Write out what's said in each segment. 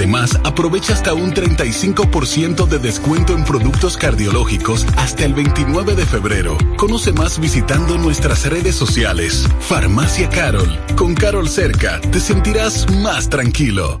Además, aprovecha hasta un 35% de descuento en productos cardiológicos hasta el 29 de febrero. Conoce más visitando nuestras redes sociales. Farmacia Carol. Con Carol cerca, te sentirás más tranquilo.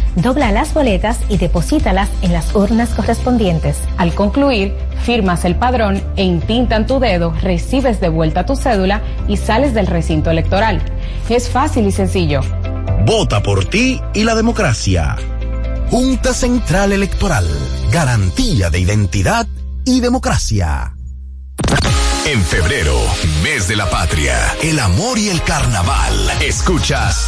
dobla las boletas y deposítalas en las urnas correspondientes. Al concluir, firmas el padrón e intintan tu dedo, recibes de vuelta tu cédula y sales del recinto electoral. Es fácil y sencillo. Vota por ti y la democracia. Junta Central Electoral. Garantía de identidad y democracia. En febrero, mes de la patria, el amor y el carnaval. Escuchas.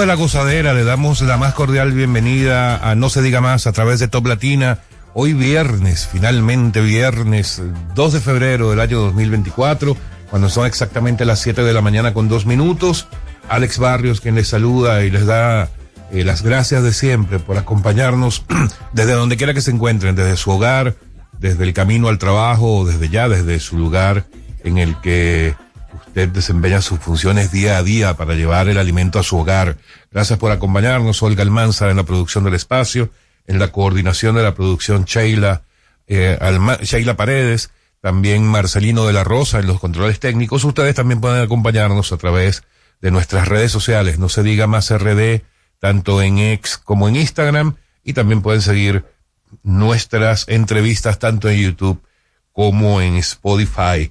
De la gozadera le damos la más cordial bienvenida a No se diga más a través de Top Latina. Hoy viernes, finalmente viernes 2 de febrero del año 2024, cuando son exactamente las 7 de la mañana con dos minutos. Alex Barrios quien les saluda y les da eh, las gracias de siempre por acompañarnos desde donde quiera que se encuentren, desde su hogar, desde el camino al trabajo, desde ya, desde su lugar en el que usted desempeña sus funciones día a día para llevar el alimento a su hogar. Gracias por acompañarnos, Olga Almanza en la producción del espacio, en la coordinación de la producción Sheila, eh, Sheila Paredes, también Marcelino de la Rosa en los controles técnicos. Ustedes también pueden acompañarnos a través de nuestras redes sociales, no se diga más RD, tanto en X como en Instagram, y también pueden seguir nuestras entrevistas tanto en YouTube como en Spotify.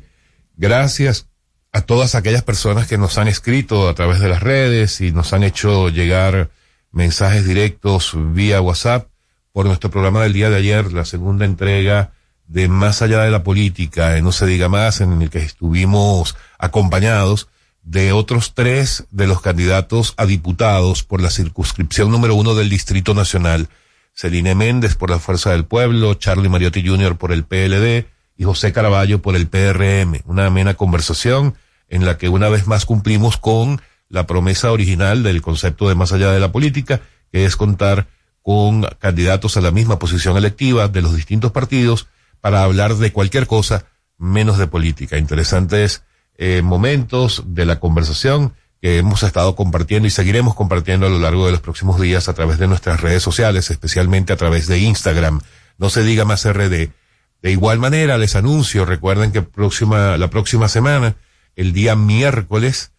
Gracias a todas aquellas personas que nos han escrito a través de las redes y nos han hecho llegar mensajes directos vía WhatsApp por nuestro programa del día de ayer, la segunda entrega de Más allá de la política, no se diga más, en el que estuvimos acompañados de otros tres de los candidatos a diputados por la circunscripción número uno del Distrito Nacional, Celine Méndez por la Fuerza del Pueblo, Charlie Mariotti Jr. por el PLD y José Caraballo por el PRM. Una amena conversación en la que una vez más cumplimos con la promesa original del concepto de más allá de la política, que es contar con candidatos a la misma posición electiva de los distintos partidos para hablar de cualquier cosa menos de política. Interesantes eh, momentos de la conversación que hemos estado compartiendo y seguiremos compartiendo a lo largo de los próximos días a través de nuestras redes sociales, especialmente a través de Instagram. No se diga más RD. De igual manera, les anuncio, recuerden que próxima, la próxima semana, el día miércoles,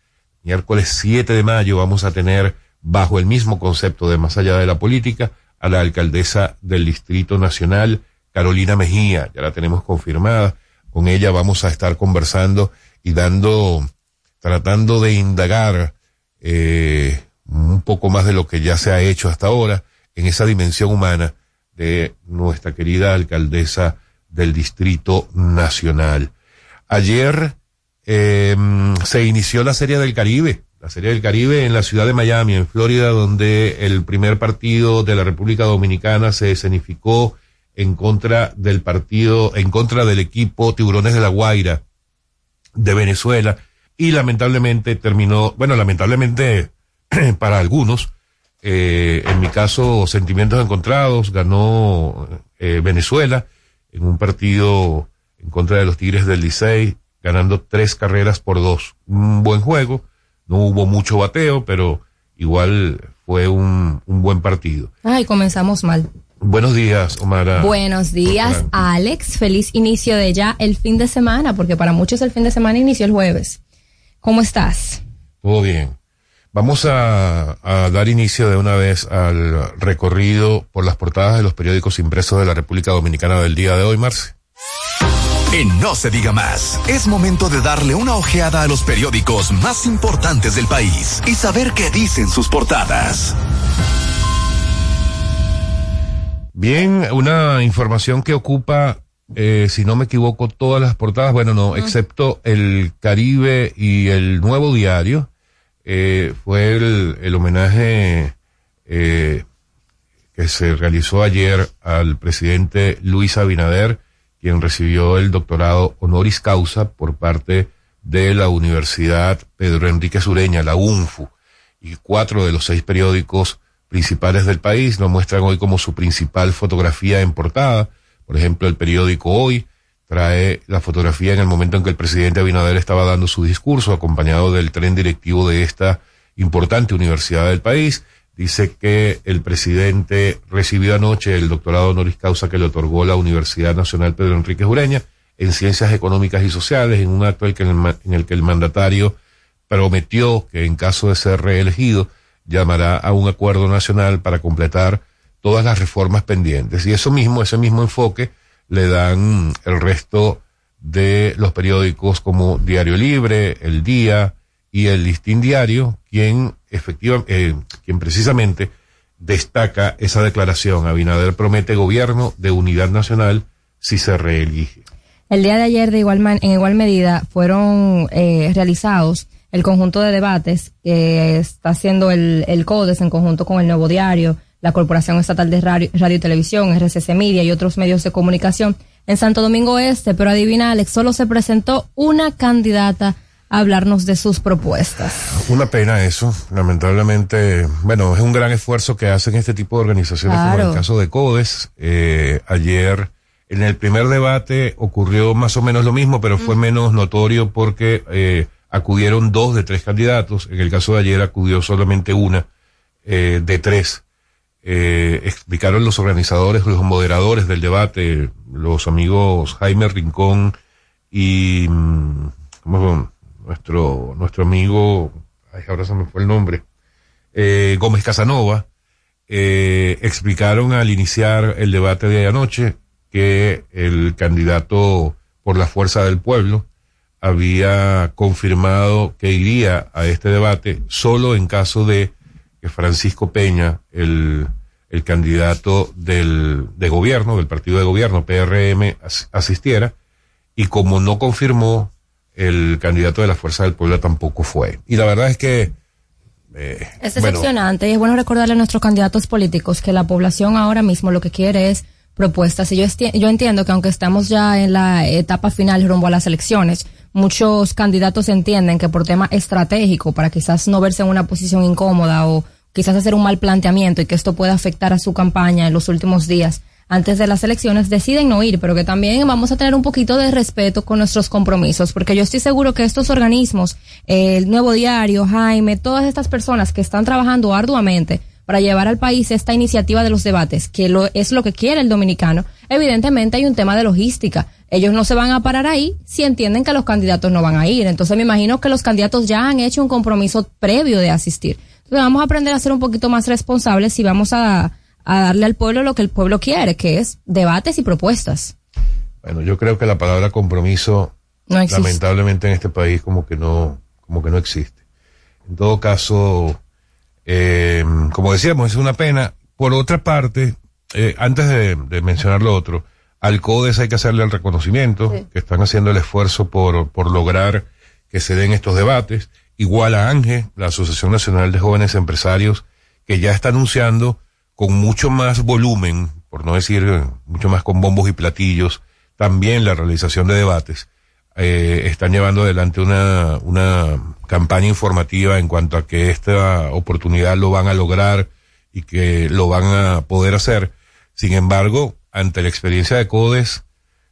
miércoles 7 de mayo, vamos a tener, bajo el mismo concepto de más allá de la política, a la alcaldesa del Distrito Nacional, Carolina Mejía, ya la tenemos confirmada. Con ella vamos a estar conversando y dando, tratando de indagar eh, un poco más de lo que ya se ha hecho hasta ahora en esa dimensión humana de nuestra querida alcaldesa del Distrito Nacional. Ayer eh, se inició la Serie del Caribe, la Serie del Caribe en la ciudad de Miami, en Florida, donde el primer partido de la República Dominicana se escenificó en contra del partido, en contra del equipo Tiburones de la Guaira de Venezuela. Y lamentablemente terminó, bueno, lamentablemente para algunos, eh, en mi caso, sentimientos encontrados, ganó eh, Venezuela en un partido en contra de los Tigres del Licey, ganando tres carreras por dos. Un buen juego, no hubo mucho bateo, pero igual fue un, un buen partido. Ay, comenzamos mal. Buenos días, Omar. Buenos días, Alex. Feliz inicio de ya el fin de semana, porque para muchos el fin de semana inició el jueves. ¿Cómo estás? Todo bien. Vamos a, a, dar inicio de una vez al recorrido por las portadas de los periódicos impresos de la República Dominicana del día de hoy, Marce. En No se diga más, es momento de darle una ojeada a los periódicos más importantes del país y saber qué dicen sus portadas. Bien, una información que ocupa, eh, si no me equivoco, todas las portadas, bueno, no, excepto el Caribe y el Nuevo Diario, eh, fue el, el homenaje eh, que se realizó ayer al presidente Luis Abinader, quien recibió el doctorado honoris causa por parte de la Universidad Pedro Enrique Sureña, la UNFU, y cuatro de los seis periódicos principales del país lo muestran hoy como su principal fotografía en portada. Por ejemplo, el periódico Hoy trae la fotografía en el momento en que el presidente Abinader estaba dando su discurso, acompañado del tren directivo de esta importante universidad del país. Dice que el presidente recibió anoche el doctorado honoris causa que le otorgó la Universidad Nacional Pedro Enrique Jureña en Ciencias Económicas y Sociales, en un acto en el que el mandatario prometió que en caso de ser reelegido, llamará a un acuerdo nacional para completar todas las reformas pendientes. Y eso mismo, ese mismo enfoque le dan el resto de los periódicos como Diario Libre, El Día y el Listín Diario, quien efectivamente, eh, quien precisamente destaca esa declaración. Abinader promete gobierno de unidad nacional si se reelige. El día de ayer, de igual man, en igual medida, fueron eh, realizados el conjunto de debates que está haciendo el, el CODES en conjunto con el Nuevo Diario, la Corporación Estatal de Radio, Radio y Televisión, RCC Media y otros medios de comunicación en Santo Domingo Este, pero adivina Alex, solo se presentó una candidata a hablarnos de sus propuestas. Una pena eso, lamentablemente, bueno, es un gran esfuerzo que hacen este tipo de organizaciones claro. como el caso de CODES. Eh, ayer en el primer debate ocurrió más o menos lo mismo, pero fue menos notorio porque eh, acudieron dos de tres candidatos. En el caso de ayer acudió solamente una eh, de tres. Eh, explicaron los organizadores, los moderadores del debate, los amigos Jaime Rincón y ¿cómo nuestro nuestro amigo, ay, ahora se me fue el nombre, eh, Gómez Casanova, eh, explicaron al iniciar el debate de anoche que el candidato por la fuerza del pueblo había confirmado que iría a este debate solo en caso de que Francisco Peña, el, el candidato del, de gobierno, del partido de gobierno, PRM, as, asistiera, y como no confirmó, el candidato de la Fuerza del Pueblo tampoco fue. Y la verdad es que... Eh, es decepcionante bueno, y es bueno recordarle a nuestros candidatos políticos que la población ahora mismo lo que quiere es propuestas. Y yo, yo entiendo que aunque estamos ya en la etapa final rumbo a las elecciones, muchos candidatos entienden que por tema estratégico, para quizás no verse en una posición incómoda o quizás hacer un mal planteamiento y que esto pueda afectar a su campaña en los últimos días antes de las elecciones, deciden no ir, pero que también vamos a tener un poquito de respeto con nuestros compromisos, porque yo estoy seguro que estos organismos, el Nuevo Diario, Jaime, todas estas personas que están trabajando arduamente para llevar al país esta iniciativa de los debates, que lo, es lo que quiere el dominicano, evidentemente hay un tema de logística. Ellos no se van a parar ahí si entienden que los candidatos no van a ir. Entonces me imagino que los candidatos ya han hecho un compromiso previo de asistir. Entonces vamos a aprender a ser un poquito más responsables y vamos a, a darle al pueblo lo que el pueblo quiere, que es debates y propuestas. Bueno, yo creo que la palabra compromiso lamentablemente en este país como que no, como que no existe. En todo caso, eh, como decíamos, es una pena. Por otra parte, eh, antes de, mencionar lo otro, al CODES hay que hacerle el reconocimiento, que están haciendo el esfuerzo por, por lograr que se den estos debates. Igual a ANGE, la Asociación Nacional de Jóvenes Empresarios, que ya está anunciando con mucho más volumen, por no decir mucho más con bombos y platillos, también la realización de debates. Eh, están llevando adelante una, una campaña informativa en cuanto a que esta oportunidad lo van a lograr y que lo van a poder hacer. Sin embargo, ante la experiencia de CODES,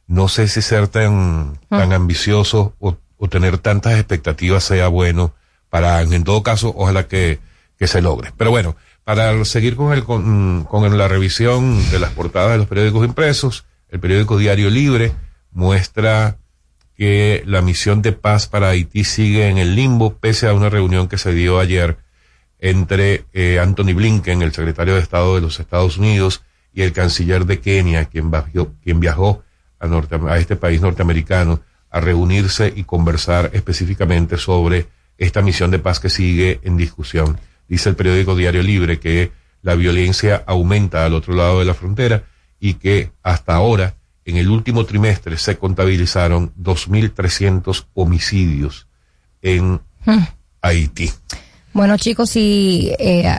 no sé si ser tan, tan ambicioso o, o, tener tantas expectativas sea bueno para, en todo caso, ojalá que, que se logre. Pero bueno, para seguir con el, con, con la revisión de las portadas de los periódicos impresos, el periódico Diario Libre muestra que la misión de paz para Haití sigue en el limbo, pese a una reunión que se dio ayer entre eh, Anthony Blinken, el secretario de Estado de los Estados Unidos, y el canciller de Kenia, quien, viajó, quien viajó a, norte, a este país norteamericano a reunirse y conversar específicamente sobre esta misión de paz que sigue en discusión. Dice el periódico Diario Libre que la violencia aumenta al otro lado de la frontera y que hasta ahora, en el último trimestre, se contabilizaron 2.300 homicidios en hmm. Haití. Bueno, chicos, y eh,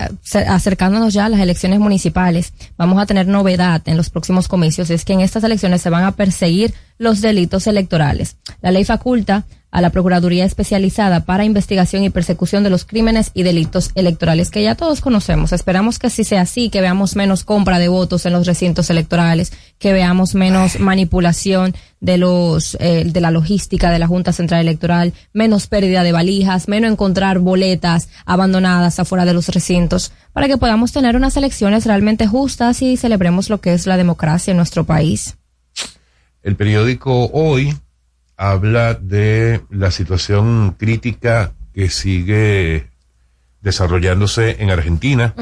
acercándonos ya a las elecciones municipales, vamos a tener novedad en los próximos comicios, es que en estas elecciones se van a perseguir los delitos electorales. La ley faculta a la Procuraduría Especializada para Investigación y Persecución de los Crímenes y Delitos Electorales, que ya todos conocemos. Esperamos que así sea así, que veamos menos compra de votos en los recintos electorales, que veamos menos manipulación de los eh, de la logística de la Junta Central Electoral, menos pérdida de valijas, menos encontrar boletas abandonadas afuera de los recintos, para que podamos tener unas elecciones realmente justas y celebremos lo que es la democracia en nuestro país. El periódico Hoy habla de la situación crítica que sigue desarrollándose en Argentina.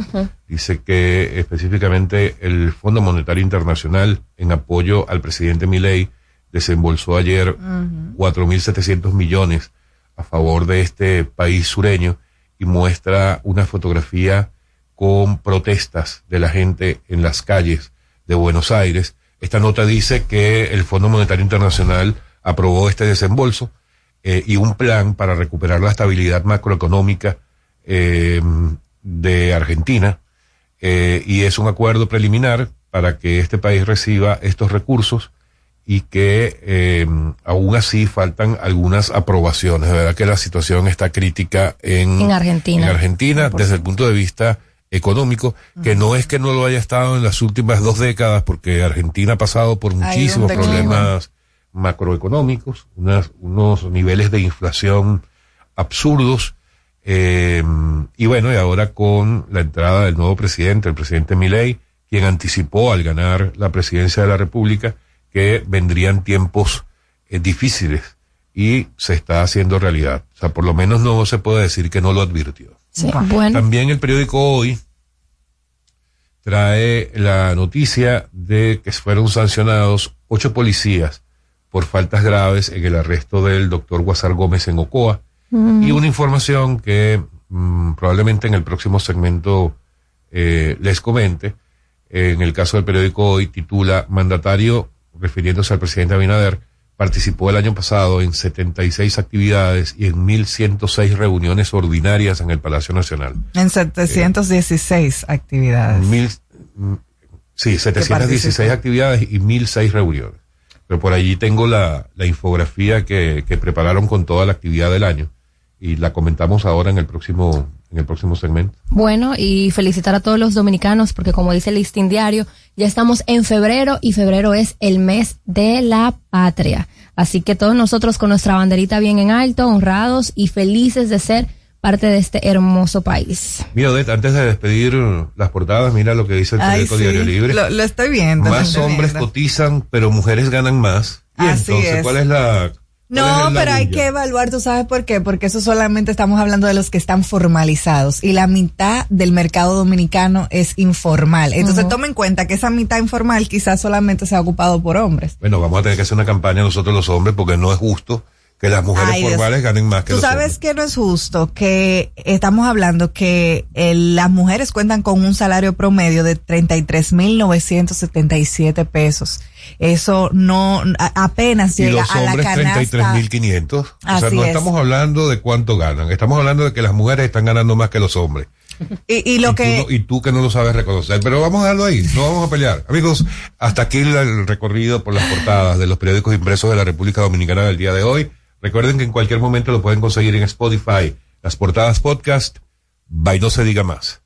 Dice que específicamente el Fondo Monetario Internacional, en apoyo al presidente Milei, desembolsó ayer 4.700 millones a favor de este país sureño y muestra una fotografía con protestas de la gente en las calles de Buenos Aires. Esta nota dice que el Fondo Monetario Internacional aprobó este desembolso eh, y un plan para recuperar la estabilidad macroeconómica eh, de Argentina eh, y es un acuerdo preliminar para que este país reciba estos recursos y que aún así faltan algunas aprobaciones. De verdad que la situación está crítica en, Argentina, en Argentina desde el punto de vista económico, que no es que no lo haya estado en las últimas dos décadas, porque Argentina ha pasado por muchísimos problemas macroeconómicos, unos niveles de inflación absurdos. Eh, y bueno, y ahora con la entrada del nuevo presidente, el presidente Milei, quien anticipó al ganar la presidencia de la República que vendrían tiempos eh, difíciles y se está haciendo realidad. O sea, por lo menos no se puede decir que no lo advirtió. También el periódico Hoy trae la noticia de que fueron sancionados ocho policías por faltas graves en el arresto del doctor Guasar Gómez en Ocoa. Mm. Y una información que mm, probablemente en el próximo segmento eh, les comente. En el caso del periódico hoy titula Mandatario, refiriéndose al presidente Abinader, participó el año pasado en 76 actividades y en 1.106 reuniones ordinarias en el Palacio Nacional. En 716 actividades. Mil, mm, sí, 716 actividades y 1.006 reuniones. Pero por allí tengo la, la infografía que, que, prepararon con toda la actividad del año y la comentamos ahora en el próximo en el próximo segmento. Bueno, y felicitar a todos los dominicanos porque como dice el listín diario, ya estamos en febrero y febrero es el mes de la patria. Así que todos nosotros con nuestra banderita bien en alto, honrados y felices de ser parte de este hermoso país. Mira, Odette, antes de despedir las portadas, mira lo que dice el periódico Diario Libre. Lo, estoy viendo. Más hombres cotizan, pero mujeres ganan más. Y entonces, ¿cuál es la no, pero hay que evaluar, ¿tú sabes por qué? Porque eso solamente estamos hablando de los que están formalizados y la mitad del mercado dominicano es informal. Entonces toma en cuenta que esa mitad informal quizás solamente se ha ocupado por hombres. Bueno, vamos a tener que hacer una campaña nosotros los hombres porque no es justo que las mujeres formales ganen más que Tú sabes que no es justo que estamos hablando que las mujeres cuentan con un salario promedio de 33.977 pesos. Eso no apenas llega a la canasta. 33.500. O sea, no estamos hablando de cuánto ganan, estamos hablando de que las mujeres están ganando más que los hombres. Y, lo que tú y tú que no lo sabes reconocer, pero vamos a dejarlo ahí, no vamos a pelear. Amigos, hasta aquí el recorrido por las portadas de los periódicos impresos de la República Dominicana del día de hoy. Recuerden que en cualquier momento lo pueden conseguir en Spotify, las portadas podcast, by No Se Diga Más.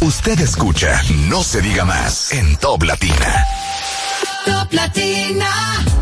Usted escucha No Se Diga Más en Top Latina. Top Latina.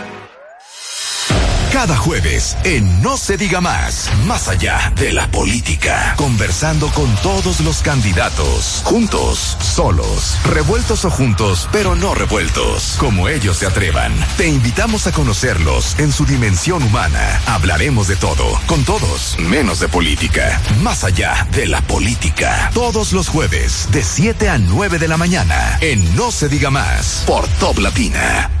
Cada jueves en No se diga más, más allá de la política, conversando con todos los candidatos, juntos, solos, revueltos o juntos, pero no revueltos, como ellos se atrevan. Te invitamos a conocerlos en su dimensión humana. Hablaremos de todo, con todos, menos de política, más allá de la política. Todos los jueves, de 7 a 9 de la mañana, en No se diga más, por Top Latina.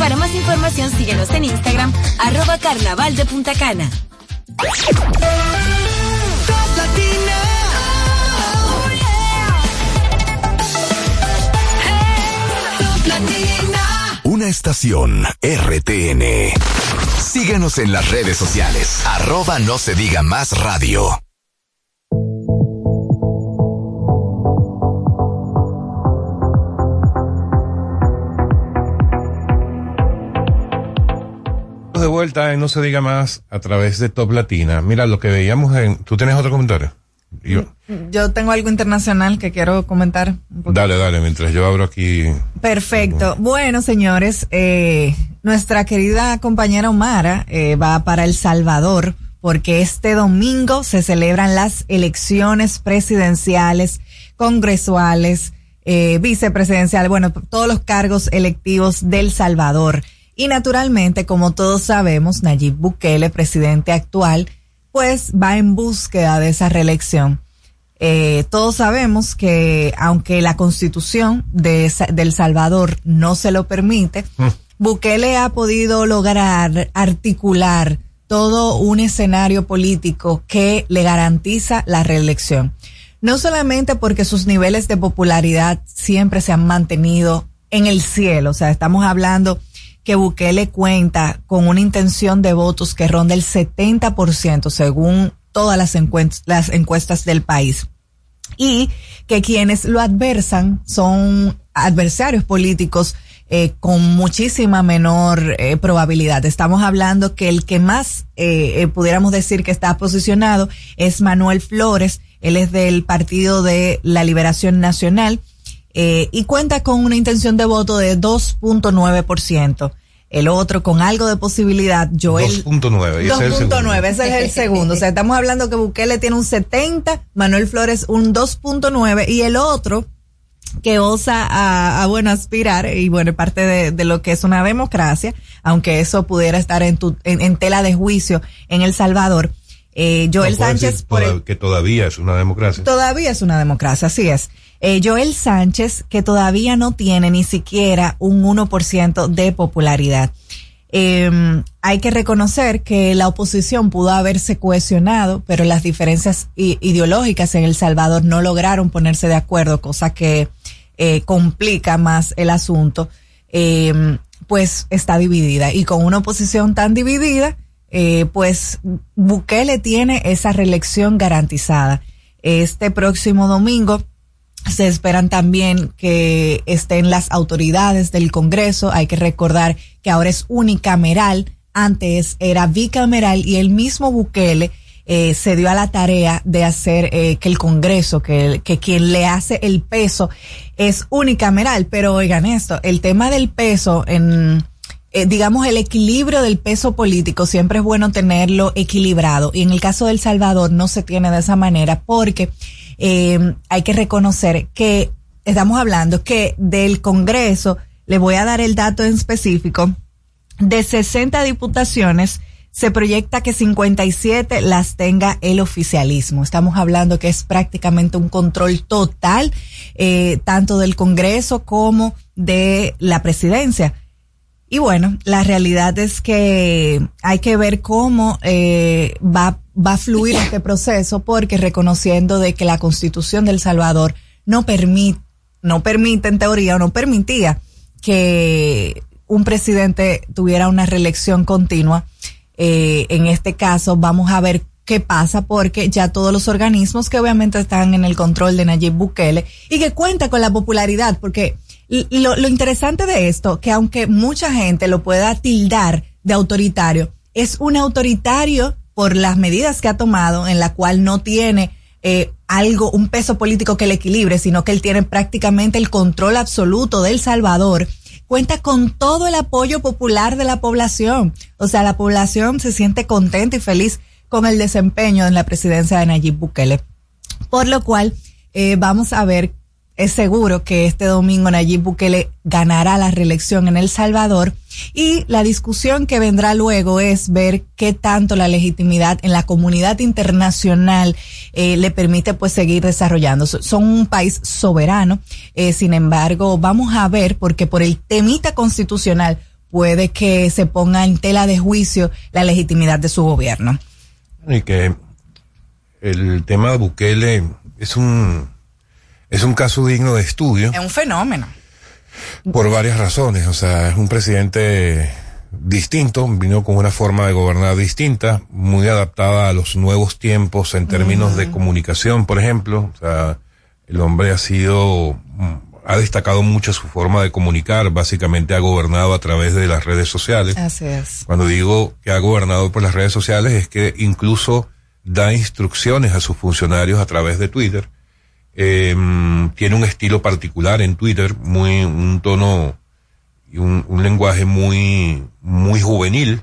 Para más información síguenos en Instagram, arroba carnaval de Punta Cana. Una estación RTN. Síguenos en las redes sociales, arroba no se diga más radio. De vuelta en No se diga más a través de Top Latina. Mira, lo que veíamos en... ¿Tú tienes otro comentario? Yo, yo tengo algo internacional que quiero comentar. Dale, dale, mientras yo abro aquí. Perfecto. Bueno, señores, eh, nuestra querida compañera Omara eh, va para El Salvador porque este domingo se celebran las elecciones presidenciales, congresuales, eh, vicepresidenciales, bueno, todos los cargos electivos del Salvador. Y naturalmente, como todos sabemos, Nayib Bukele, presidente actual, pues va en búsqueda de esa reelección. Eh, todos sabemos que aunque la constitución de, El Salvador no se lo permite, mm. Bukele ha podido lograr articular todo un escenario político que le garantiza la reelección. No solamente porque sus niveles de popularidad siempre se han mantenido en el cielo, o sea, estamos hablando que Bukele cuenta con una intención de votos que ronda el 70% según todas las, las encuestas del país. Y que quienes lo adversan son adversarios políticos eh, con muchísima menor eh, probabilidad. Estamos hablando que el que más eh, pudiéramos decir que está posicionado es Manuel Flores. Él es del Partido de la Liberación Nacional eh, y cuenta con una intención de voto de 2.9%. El otro con algo de posibilidad, Joel. 2.9, y ese es el segundo. 2.9, ese es el segundo. O sea, estamos hablando que Bukele tiene un 70, Manuel Flores un 2.9 y el otro que osa a, a, bueno aspirar y bueno parte de, de, lo que es una democracia aunque eso pudiera estar en, tu, en, en tela de juicio en El Salvador eh, Joel No Sánchez decir por toda- el- que todavía es una democracia. Todavía es una democracia, así es. Eh, Joel Sánchez, que todavía no tiene ni siquiera un 1% de popularidad. Eh, hay que reconocer que la oposición pudo haberse cohesionado, pero las diferencias ideológicas en El Salvador no lograron ponerse de acuerdo, cosa que eh, complica más el asunto. Eh, pues está dividida y con una oposición tan dividida, eh, pues Bukele tiene esa reelección garantizada. Este próximo domingo se esperan también que estén las autoridades del Congreso. Hay que recordar que ahora es unicameral, antes era bicameral y el mismo Bukele eh, se dio a la tarea de hacer eh, que el Congreso, que, que quien le hace el peso es unicameral. Pero oigan esto, el tema del peso en, eh, digamos, el equilibrio del peso político siempre es bueno tenerlo equilibrado. Y en el caso de El Salvador no se tiene de esa manera porque eh, hay que reconocer que estamos hablando que del Congreso, le voy a dar el dato en específico, de 60 diputaciones, se proyecta que 57 las tenga el oficialismo. Estamos hablando que es prácticamente un control total, eh, tanto del Congreso como de la presidencia. Y bueno, la realidad es que hay que ver cómo eh, va, va a fluir este proceso, porque reconociendo de que la constitución del Salvador no permite, no permite en teoría o no permitía que un presidente tuviera una reelección continua. Eh, en este caso vamos a ver qué pasa porque ya todos los organismos que obviamente están en el control de Nayib Bukele y que cuenta con la popularidad porque lo, lo interesante de esto, que aunque mucha gente lo pueda tildar de autoritario, es un autoritario por las medidas que ha tomado, en la cual no tiene eh, algo, un peso político que le equilibre, sino que él tiene prácticamente el control absoluto del Salvador. Cuenta con todo el apoyo popular de la población. O sea, la población se siente contenta y feliz con el desempeño en la presidencia de Nayib Bukele. Por lo cual, eh, vamos a ver, es seguro que este domingo Nayib Bukele ganará la reelección en El Salvador y la discusión que vendrá luego es ver qué tanto la legitimidad en la comunidad internacional eh, le permite pues seguir desarrollando. So- Son un país soberano, eh, sin embargo, vamos a ver porque por el temita constitucional puede que se ponga en tela de juicio la legitimidad de su gobierno. Y que el tema de Bukele es un, es un caso digno de estudio Es un fenómeno. por varias razones. O sea, es un presidente distinto, vino con una forma de gobernar distinta, muy adaptada a los nuevos tiempos en términos de comunicación, por ejemplo. O sea, el hombre ha sido, ha destacado mucho su forma de comunicar, básicamente ha gobernado a través de las redes sociales. Así es. Cuando digo que ha gobernado por las redes sociales es que incluso da instrucciones a sus funcionarios a través de Twitter. Eh, tiene un estilo particular en Twitter, muy un tono y un, un lenguaje muy muy juvenil.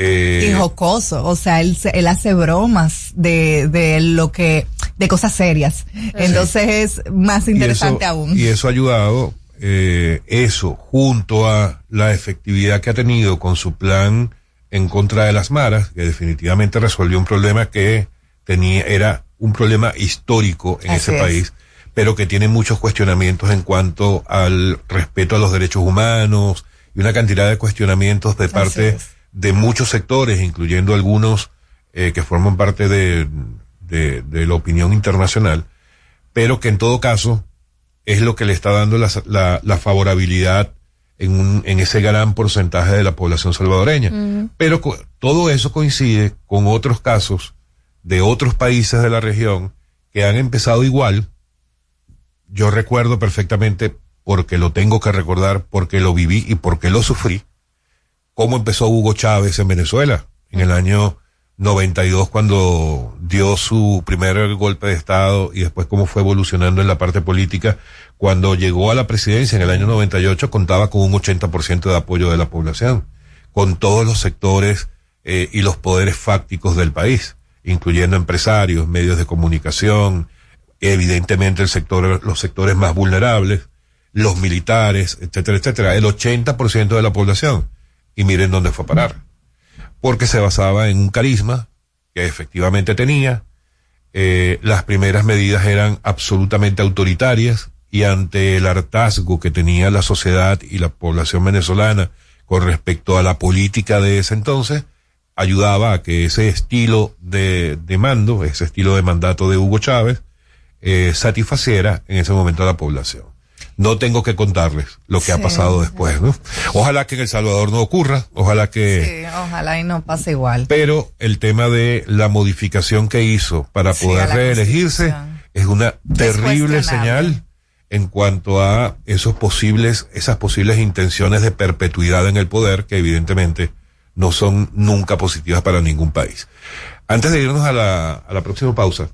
Eh, y jocoso, o sea, él, se- él hace bromas de, de lo que, de cosas serias. Entonces es más y interesante eso- aún. Y eso ha ayudado, eh, eso, junto a la efectividad que ha tenido con su plan en contra de las maras, que definitivamente resolvió un problema que tenía, era un problema histórico en Así ese es. país, pero que tiene muchos cuestionamientos en cuanto al respeto a los derechos humanos y una cantidad de cuestionamientos de parte de muchos sectores, incluyendo algunos eh, que forman parte de, de, de la opinión internacional, pero que en todo caso es lo que le está dando la, la, la favorabilidad en, un, en ese gran porcentaje de la población salvadoreña. Pero todo eso coincide con otros casos de otros países de la región que han empezado igual. Yo recuerdo perfectamente, porque lo tengo que recordar, porque lo viví y porque lo sufrí, cómo empezó Hugo Chávez en Venezuela en el año 92 cuando dio su primer golpe de Estado y después cómo fue evolucionando en la parte política. Cuando llegó a la presidencia en el año 98 contaba con un 80% de apoyo de la población, con todos los sectores eh, y los poderes fácticos del país, incluyendo empresarios, medios de comunicación, evidentemente el sector, los sectores más vulnerables, los militares, etcétera, etcétera, el 80% de la población. Y miren dónde fue a parar. Porque se basaba en un carisma que efectivamente tenía. Eh, las primeras medidas eran absolutamente autoritarias y ante el hartazgo que tenía la sociedad y la población venezolana con respecto a la política de ese entonces, ayudaba a que ese estilo de, de mando, ese estilo de mandato de Hugo Chávez, eh, satisfaciera en ese momento a la población. No tengo que contarles lo que ha pasado después, ¿no? Ojalá que en El Salvador no ocurra, ojalá que... Sí, ojalá y no pase igual. Pero el tema de la modificación que hizo para poder reelegirse es una terrible señal en cuanto a esos posibles, esas posibles intenciones de perpetuidad en el poder que evidentemente no son nunca positivas para ningún país. Antes de irnos a la, a la próxima pausa,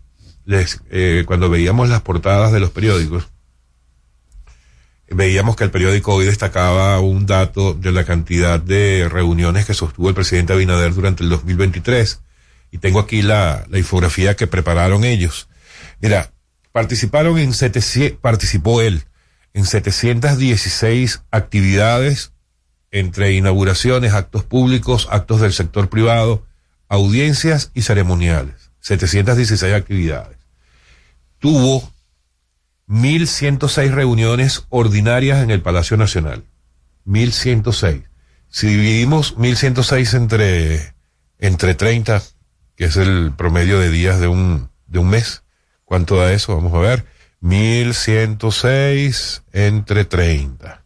les, eh, cuando veíamos las portadas de los periódicos, veíamos que el periódico hoy destacaba un dato de la cantidad de reuniones que sostuvo el presidente Abinader durante el 2023. Y tengo aquí la, la infografía que prepararon ellos. Mira, participaron en 700, participó él en 716 actividades entre inauguraciones, actos públicos, actos del sector privado, audiencias y ceremoniales. 716 actividades. Tuvo 1.106 reuniones ordinarias en el Palacio Nacional. 1.106. Si dividimos 1.106 entre, entre 30, que es el promedio de días de un, de un mes, ¿cuánto da eso? Vamos a ver. 1.106 entre 30.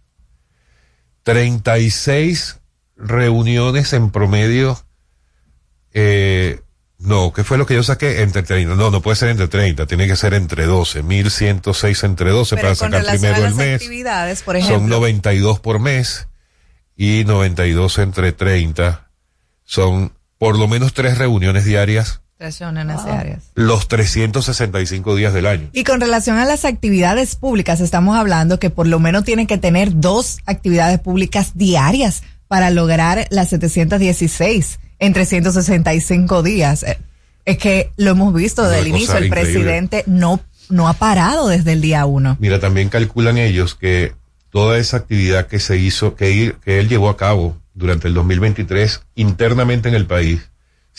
36 reuniones en promedio, eh, no, ¿qué fue lo que yo saqué? Entre 30. No, no puede ser entre 30, tiene que ser entre 12. 1106 entre 12 Pero para sacar primero el mes. actividades, por Son ejemplo. 92 por mes y 92 entre 30. Son por lo menos tres reuniones diarias Tres reuniones diarias. los 365 días del año. Y con relación a las actividades públicas, estamos hablando que por lo menos tienen que tener dos actividades públicas diarias para lograr las 716 en 365 días. Eh, Es que lo hemos visto desde el inicio, el increíble. presidente no, no ha parado desde el día uno. Mira, también calculan ellos que toda esa actividad que se hizo, que, ir- que él llevó a cabo durante el 2023 internamente en el país,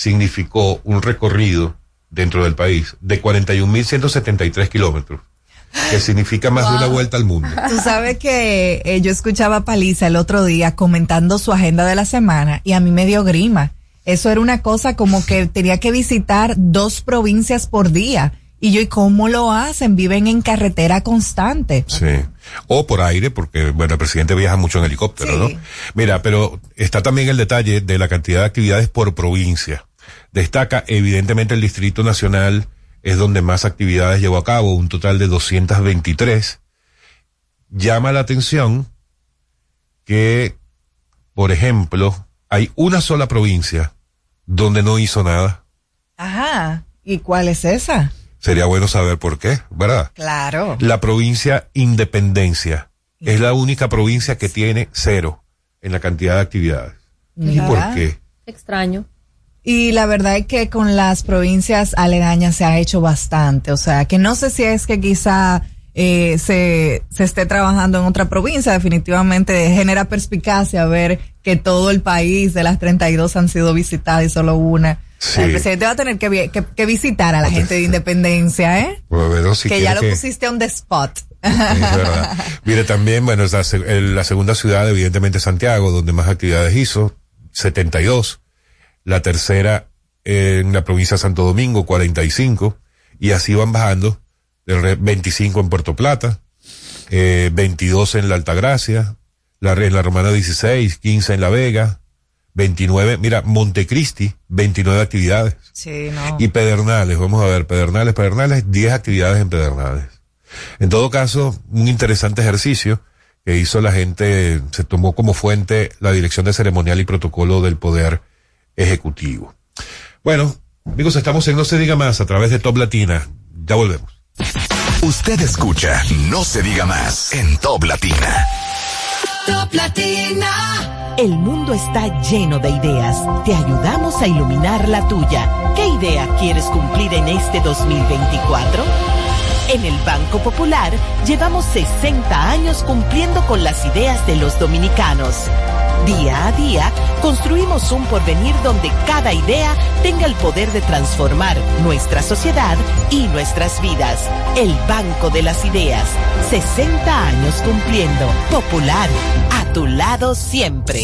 significó un recorrido dentro del país de 41.173 kilómetros, que significa más de una vuelta al mundo. Tú sabes que eh, yo escuchaba a Paliza el otro día comentando su agenda de la semana y a mí me dio grima. Eso era una cosa como que tenía que visitar dos provincias por día. Y yo, ¿y cómo lo hacen? Viven en carretera constante. Sí. O por aire, porque, bueno, el presidente viaja mucho en helicóptero, Sí. ¿no? Mira, pero está también el detalle de la cantidad de actividades por provincia. Destaca, evidentemente, el Distrito Nacional es donde más actividades llevó a cabo, un total de 223. Llama la atención que, por ejemplo, hay una sola provincia donde no hizo nada. Ajá. ¿Y cuál es esa? Sería bueno saber por qué, ¿verdad? Claro. La provincia Independencia es la única provincia que tiene cero en la cantidad de actividades. ¿Y por qué? Extraño. Y la verdad es que con las provincias aledañas se ha hecho bastante. O sea, que no sé si es que quizá eh, se, se esté trabajando en otra provincia. Definitivamente genera perspicacia ver que todo el país de las 32 han sido visitadas y solo una. Sí. El presidente va a tener que, vi- que, que visitar a la gente de Independencia, ¿eh? Bueno, si que ya lo pusiste on the spot. Es verdad. Mire, también, bueno, es la, la segunda ciudad, evidentemente Santiago, donde más actividades hizo, 72. La tercera en la provincia de Santo Domingo, 45. Y así van bajando. del re- 25 en Puerto Plata, eh, 22 en la Altagracia, la, en la Romana 16, 15 en La Vega, 29, mira, Montecristi, 29 actividades. Sí, no. Y Pedernales, vamos a ver, Pedernales, Pedernales, 10 actividades en Pedernales. En todo caso, un interesante ejercicio que hizo la gente, se tomó como fuente la Dirección de Ceremonial y Protocolo del Poder Ejecutivo. Bueno, amigos, estamos en No se diga más a través de Top Latina. Ya volvemos. Usted escucha No se diga más en Top Latina. Top Latina. El mundo está lleno de ideas. Te ayudamos a iluminar la tuya. ¿Qué idea quieres cumplir en este 2024? En el Banco Popular llevamos 60 años cumpliendo con las ideas de los dominicanos. Día a día, construimos un porvenir donde cada idea tenga el poder de transformar nuestra sociedad y nuestras vidas. El Banco de las Ideas. 60 años cumpliendo. Popular. A tu lado siempre.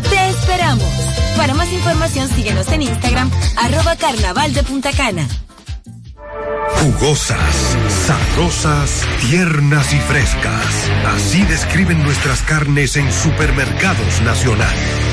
Te esperamos. Para más información síguenos en Instagram, arroba carnaval de Punta Cana. Jugosas, sabrosas, tiernas y frescas. Así describen nuestras carnes en Supermercados Nacional.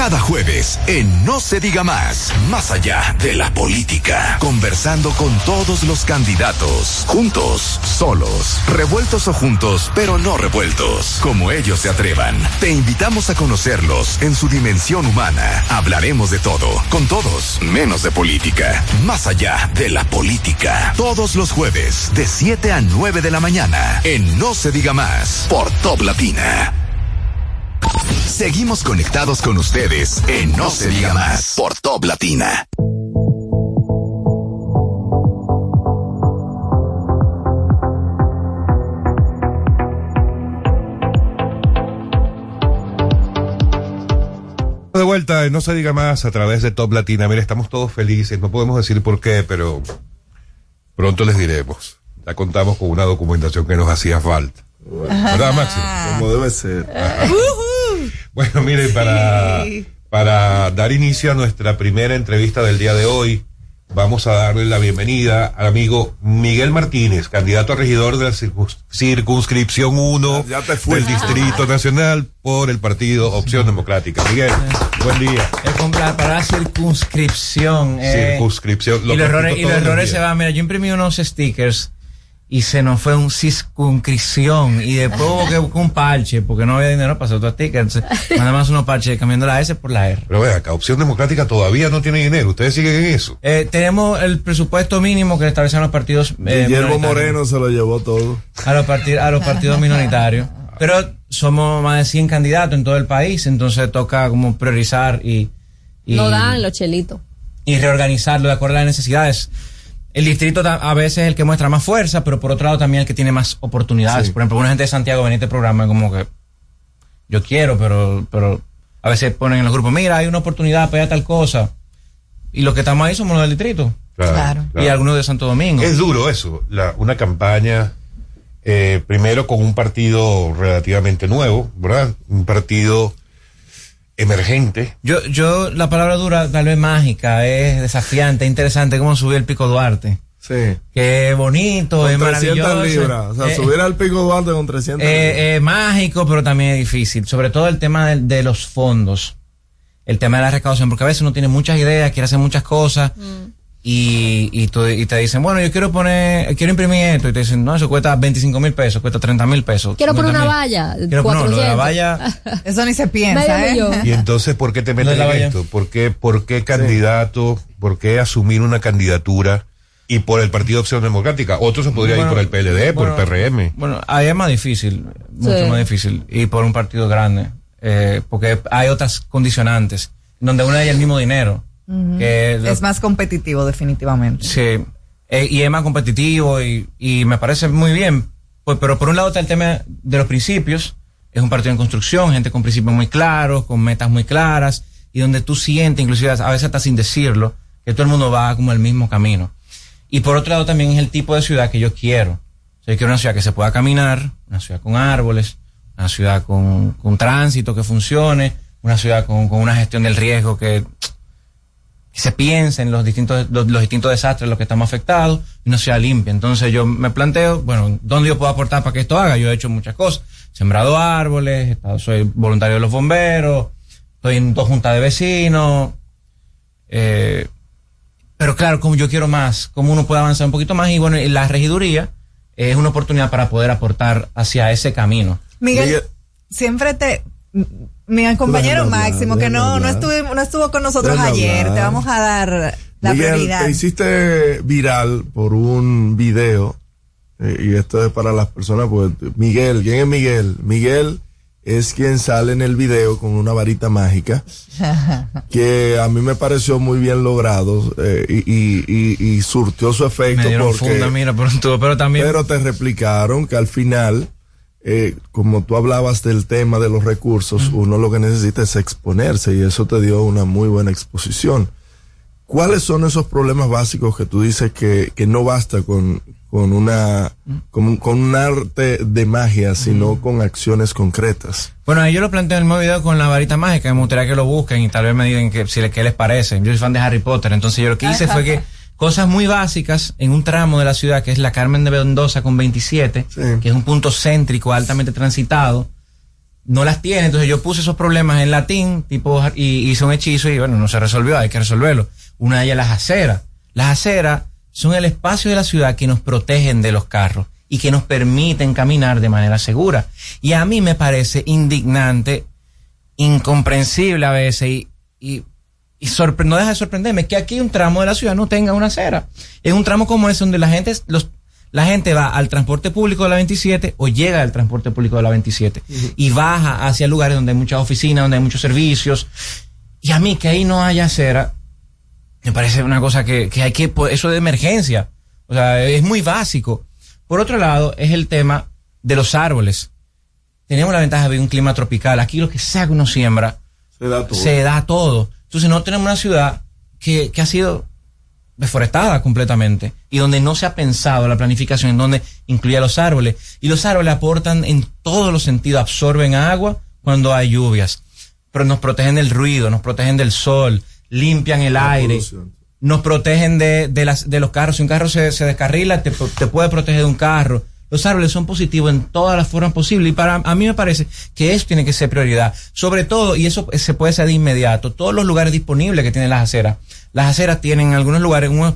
Cada jueves en No se diga más, más allá de la política, conversando con todos los candidatos, juntos, solos, revueltos o juntos, pero no revueltos, como ellos se atrevan. Te invitamos a conocerlos en su dimensión humana. Hablaremos de todo, con todos, menos de política, más allá de la política. Todos los jueves, de 7 a 9 de la mañana, en No se diga más, por Top Latina. Seguimos conectados con ustedes en No se diga más por Top Latina. De vuelta, en no se diga más a través de Top Latina. Mira, estamos todos felices, no podemos decir por qué, pero pronto les diremos. Ya contamos con una documentación que nos hacía falta. ¿Verdad, Máximo? Como debe ser. Bueno, miren, para, para dar inicio a nuestra primera entrevista del día de hoy, vamos a darle la bienvenida al amigo Miguel Martínez, candidato a regidor de la circuns- circunscripción 1 Ya te del. Distrito Nacional por el partido Opción Democrática. Miguel, buen día. Es con- para la circunscripción. eh, Circunscripción. y los errores, y los errores se van. Mira, yo imprimí unos stickers y se nos fue un circunscripción y después hubo que buscar un parche porque no había dinero para hacer otro sticker. Entonces, nada más unos parches cambiando la S por la R. Pero vea, acá Opción Democrática todavía no tiene dinero. ¿Ustedes siguen en eso? Eh, tenemos el presupuesto mínimo que establecen los partidos. eh, Guillermo. Moreno se lo llevó todo. a los, parti- a los partidos minoritarios. Pero somos más de 100 candidatos en todo el país, entonces toca como priorizar y, y, No dan los chelitos. y reorganizarlo de acuerdo a las necesidades. El distrito a veces es el que muestra más fuerza, pero por otro lado también el que tiene más oportunidades. Sí. Por ejemplo, una gente de Santiago venía a este programa y como que yo quiero, pero, pero a veces ponen en los grupos, mira, hay una oportunidad para tal cosa. Y los que estamos ahí somos los del distrito. Claro. Y algunos de Santo Domingo. Es duro eso, la, una campaña, eh, primero con un partido relativamente nuevo, ¿verdad? Un partido emergente. Yo, yo, la palabra dura, tal vez mágica, es desafiante, interesante, como subir el Pico Duarte. Sí. Que es bonito, es Con 300 maravilloso. libras. O sea, Eh, subir al pico Duarte con 300 libras. eh, eh, mágico, pero también es difícil. Sobre todo el tema de, de los fondos. El tema de la recaudación, porque a veces uno tiene muchas ideas, quiere hacer muchas cosas. Y, y, tú- y te dicen, bueno, yo quiero poner, quiero imprimir esto. Y te dicen, no, eso cuesta 25 mil pesos, cuesta 30 mil pesos. Quiero poner 50.000. una valla. Quiero poner, no, la 400. valla, Eso ni se piensa, ¿eh? Y entonces, ¿por qué te metes No en valla. esto? ¿Por qué, por qué candidato? ¿Por qué asumir una candidatura y por el Partido Opción Democrática? Otro se podría Bueno, ir por el PLD, por el PRM. Bueno, ahí es más difícil, mucho Sí. más difícil. Y por un partido grande. eh, porque hay otras condicionantes, donde uno hay el mismo dinero. Ujú. que lo- Es más competitivo, definitivamente. Sí, eh, y es más competitivo y, y me parece muy bien. Pues, pero por un lado está el tema de los principios. Es un partido en construcción, gente con principios muy claros, con metas muy claras, y donde tú sientes, inclusive a veces hasta sin decirlo, que todo el mundo va como el mismo camino. Y por otro lado también es el tipo de ciudad que yo quiero. O sea, yo quiero una ciudad que se pueda caminar, una ciudad con árboles, una ciudad con, con tránsito que funcione, una ciudad con, con una gestión del riesgo que, que se piense en los distintos, los, los distintos desastres los que estamos afectados y una ciudad limpia. Entonces yo me planteo, bueno, ¿dónde yo puedo aportar para que esto haga? Yo he hecho muchas cosas. Sembrado árboles, estado- soy voluntario de los bomberos, estoy en dos juntas de vecinos. eh, pero claro, como yo quiero más, como uno puede avanzar un poquito más y bueno, y la regiduría es una oportunidad para poder aportar hacia ese camino. Miguel, siempre te... Mi compañero Máximo, que no, no, estuvo, no estuvo con nosotros Déjame ayer, hablar. te vamos a dar la Miguel, prioridad. te hiciste viral por un video, eh, y esto es para las personas, pues, Miguel, ¿quién es Miguel? Miguel es quien sale en el video con una varita mágica, que a mí me pareció muy bien logrado, eh, y, y, y, y surtió su efecto Me dieron porque... funda, mira, por un tubo, pero también... Pero te replicaron que al final, eh, como tú hablabas del tema de los recursos, uno lo que necesita es exponerse y eso te dio una muy buena exposición. ¿Cuáles son esos problemas básicos que tú dices que, que no basta con, con una, con, con un arte de magia, sino con acciones concretas? Bueno, yo lo planteo en el mismo video con la varita mágica, me gustaría que lo busquen y tal vez me digan que, si le, qué les parece. Yo soy fan de Harry Potter, entonces yo lo que hice fue que cosas muy básicas en un tramo de la ciudad que es la Carmen de Mendoza con 27, que es un punto céntrico altamente transitado, no las tiene, entonces yo puse esos problemas en latín, tipo, y hice un hechizo y bueno, no se resolvió, hay que resolverlo. Una de ellas las aceras. Las aceras son el espacio de la ciudad que nos protegen de los carros y que nos permiten caminar de manera segura. Y a mí me parece indignante, incomprensible a veces y, y, y sorpre- no deja de sorprenderme que aquí un tramo de la ciudad no tenga una acera. Es un tramo como ese donde la gente, los, la gente va al transporte público de la 27 o llega al transporte público de la 27 y baja hacia lugares donde hay muchas oficinas, donde hay muchos servicios. Y a mí que ahí no haya acera, me parece una cosa que, que hay que, eso de emergencia. O sea, es muy básico. Por otro lado, es el tema de los árboles. Tenemos la ventaja de un clima tropical. Aquí lo que sea que uno siembra, Se da todo. se da todo. Entonces no tenemos una ciudad que, que ha sido deforestada completamente y donde no se ha pensado la planificación en donde incluye los árboles. Y los árboles aportan en todos los sentidos, absorben agua cuando hay lluvias, pero nos protegen del ruido, nos protegen del sol, limpian el aire, nos protegen de, de, las, de los carros. Si un carro se, se descarrila, te, te puede proteger de un carro. Los árboles son positivos en todas las formas posibles y para a mí me parece que eso tiene que ser prioridad. Sobre todo, y eso se puede ser de inmediato, todos los lugares disponibles que tienen las aceras. Las aceras tienen en algunos lugares un,